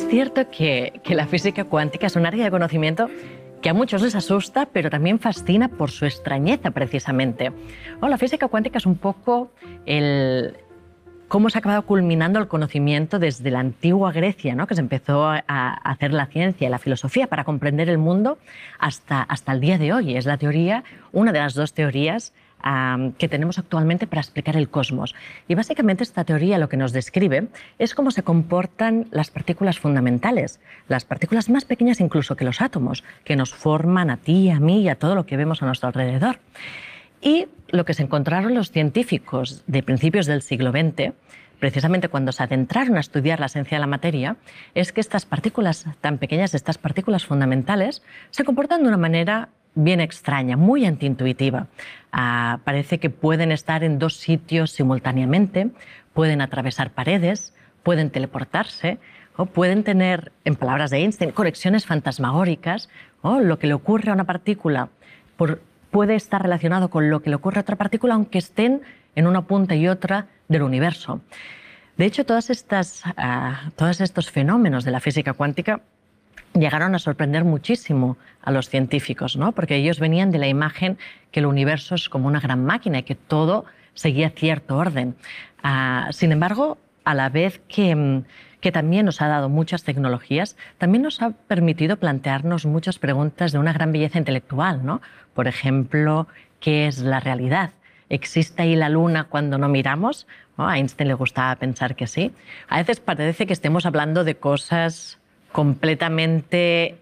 cierto que, la física cuántica es un área de conocimiento que a muchos les asusta, pero también fascina por su extrañeza precisamente. La física cuántica es un poco el, cómo se ha acabado culminando el conocimiento desde la antigua Grecia, ¿no? que se empezó a, hacer la ciencia y la filosofía para comprender el mundo hasta, hasta el día de hoy. Es la teoría, una de las dos teorías que tenemos actualmente para explicar el cosmos. Y básicamente esta teoría lo que nos describe es cómo se comportan las partículas fundamentales, las partículas más pequeñas incluso que los átomos, que nos forman a ti, a mí y a todo lo que vemos a nuestro alrededor. Y lo que se encontraron los científicos de principios del siglo XX, precisamente cuando se adentraron a estudiar la esencia de la materia, es que estas partículas tan pequeñas, estas partículas fundamentales, se comportan de una manera bien extraña, muy antiintuitiva. Ah, parece que pueden estar en dos sitios simultáneamente, pueden atravesar paredes, pueden teleportarse o pueden tener, en palabras de Einstein, conexiones fantasmagóricas. o lo que le ocurre a una partícula puede estar relacionado con lo que le ocurre a otra partícula, aunque estén en una punta y otra del universo. De hecho, todas estas, ah, todos estos fenómenos de la física cuántica llegaron a sorprender muchísimo a los científicos, ¿no? porque ellos venían de la imagen que el universo es como una gran máquina y que todo seguía cierto orden. Ah, sin embargo, a la vez que, que también nos ha dado muchas tecnologías, también nos ha permitido plantearnos muchas preguntas de una gran belleza intelectual. ¿no? Por ejemplo, ¿qué es la realidad? ¿Existe ahí la luna cuando no miramos? A Einstein le gustaba pensar que sí. A veces parece que estemos hablando de cosas completamente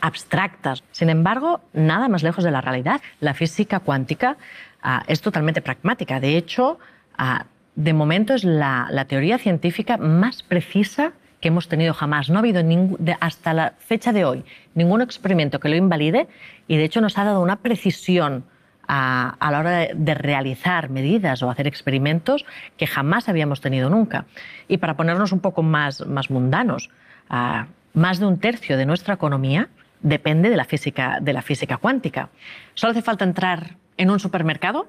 abstractas. Sin embargo, nada más lejos de la realidad. La física cuántica ah, es totalmente pragmática. De hecho, ah, de momento es la, teoría científica más precisa que hemos tenido jamás. No ha habido hasta la fecha de hoy ningún experimento que lo invalide y de hecho nos ha dado una precisión a, la hora de, realizar medidas o hacer experimentos que jamás habíamos tenido nunca. Y para ponernos un poco más mundanos, más de un tercio de nuestra economía depende de la física, de la física cuántica. Solo hace falta entrar en un supermercado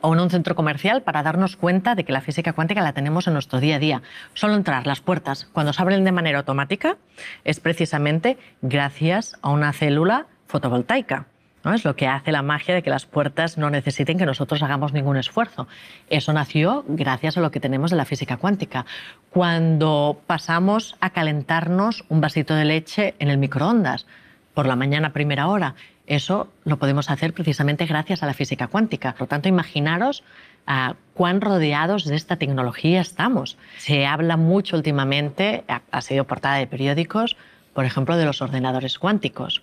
o en un centro comercial para darnos cuenta de que la física cuántica la tenemos en nuestro día a día. Solo entrar las puertas cuando se abren de manera automática es precisamente gracias a una célula fotovoltaica. ¿No? Es lo que hace la magia de que las puertas no necesiten que nosotros hagamos ningún esfuerzo. Eso nació gracias a lo que tenemos de la física cuántica. Cuando pasamos a calentarnos un vasito de leche en el microondas por la mañana a primera hora eso lo podemos hacer precisamente gracias a la física cuántica. Por lo tanto, imaginaros ah, cuán rodeados de esta tecnología estamos. Se habla mucho últimamente, ha, sido portada de periódicos, por ejemplo, de los ordenadores cuánticos.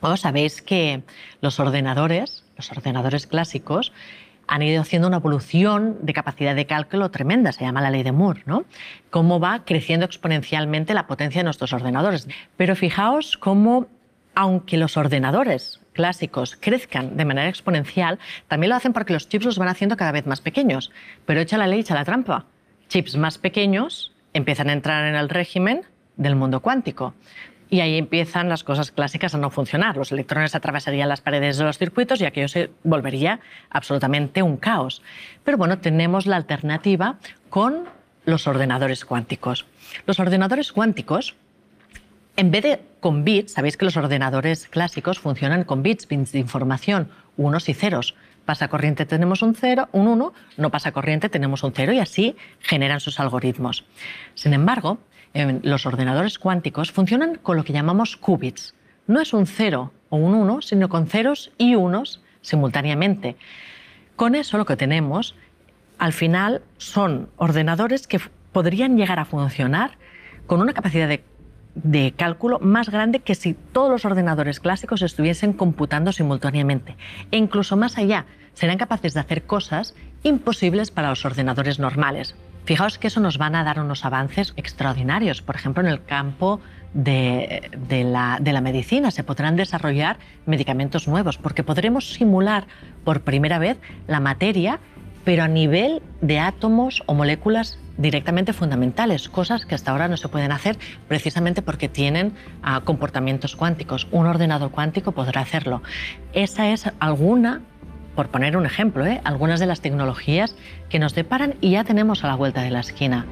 ¿O sabéis que los ordenadores, los ordenadores clásicos, han ido haciendo una evolución de capacidad de cálculo tremenda, se llama la ley de Moore, ¿no? Cómo va creciendo exponencialmente la potencia de nuestros ordenadores. Pero fijaos cómo aunque los ordenadores clásicos crezcan de manera exponencial, también lo hacen porque los chips los van haciendo cada vez más pequeños. Pero echa la ley, echa la trampa. Chips más pequeños empiezan a entrar en el régimen del mundo cuántico. Y ahí empiezan las cosas clásicas a no funcionar. Los electrones atravesarían las paredes de los circuitos y aquello se volvería absolutamente un caos. Pero bueno, tenemos la alternativa con los ordenadores cuánticos. Los ordenadores cuánticos en vez de con bits, sabéis que los ordenadores clásicos funcionan con bits, bits de información, unos y ceros. Pasa corriente tenemos un cero, un 1, no pasa corriente tenemos un 0 y así generan sus algoritmos. Sin embargo, los ordenadores cuánticos funcionan con lo que llamamos qubits. No es un 0 o un 1, sino con ceros y unos simultáneamente. Con eso lo que tenemos, al final, son ordenadores que podrían llegar a funcionar con una capacidad de de cálculo más grande que si todos los ordenadores clásicos estuviesen computando simultáneamente. E incluso más allá, serán capaces de hacer cosas imposibles para los ordenadores normales. Fijaos que eso nos van a dar unos avances extraordinarios. Por ejemplo, en el campo de, la, medicina se podrán desarrollar medicamentos nuevos porque podremos simular por primera vez la materia, pero a nivel de átomos o moléculas directamente fundamentales, cosas que hasta ahora no se pueden hacer precisamente porque tienen ah, comportamientos cuánticos. Un ordenador cuántico podrá hacerlo. Esa es alguna, por poner un ejemplo, ¿eh? algunas de las tecnologías que nos deparan y ya tenemos a la vuelta de la esquina.